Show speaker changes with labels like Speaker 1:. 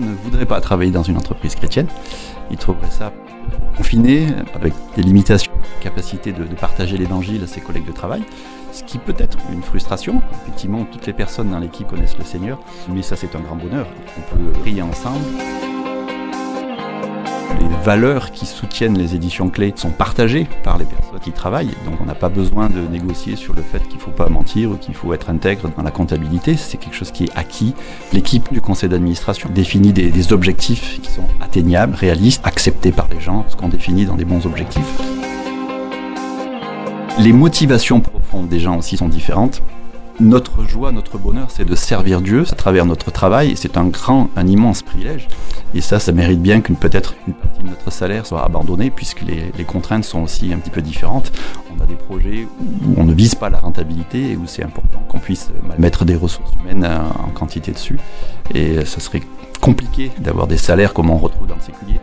Speaker 1: ne voudraient pas travailler dans une entreprise chrétienne. Ils trouveraient ça confiné, avec des limitations, capacité de, de partager l'évangile à ses collègues de travail, ce qui peut être une frustration. Effectivement, toutes les personnes dans l'équipe connaissent le Seigneur, mais ça c'est un grand bonheur. On peut prier ensemble. Les valeurs qui soutiennent les éditions clés sont partagées par les personnes qui travaillent, donc on n'a pas besoin de négocier sur le fait qu'il ne faut pas mentir ou qu'il faut être intègre dans la comptabilité, c'est quelque chose qui est acquis. L'équipe du conseil d'administration définit des, des objectifs qui sont atteignables, réalistes, acceptés par les gens, ce qu'on définit dans des bons objectifs. Les motivations profondes des gens aussi sont différentes. Notre joie, notre bonheur, c'est de servir Dieu à travers notre travail. C'est un grand, un immense privilège. Et ça, ça mérite bien qu'une peut-être une partie de notre salaire soit abandonnée, puisque les, contraintes sont aussi un petit peu différentes. On a des projets où on ne vise pas la rentabilité et où c'est important qu'on puisse mettre des ressources humaines en quantité dessus. Et ça serait compliqué d'avoir des salaires comme on retrouve dans le séculier.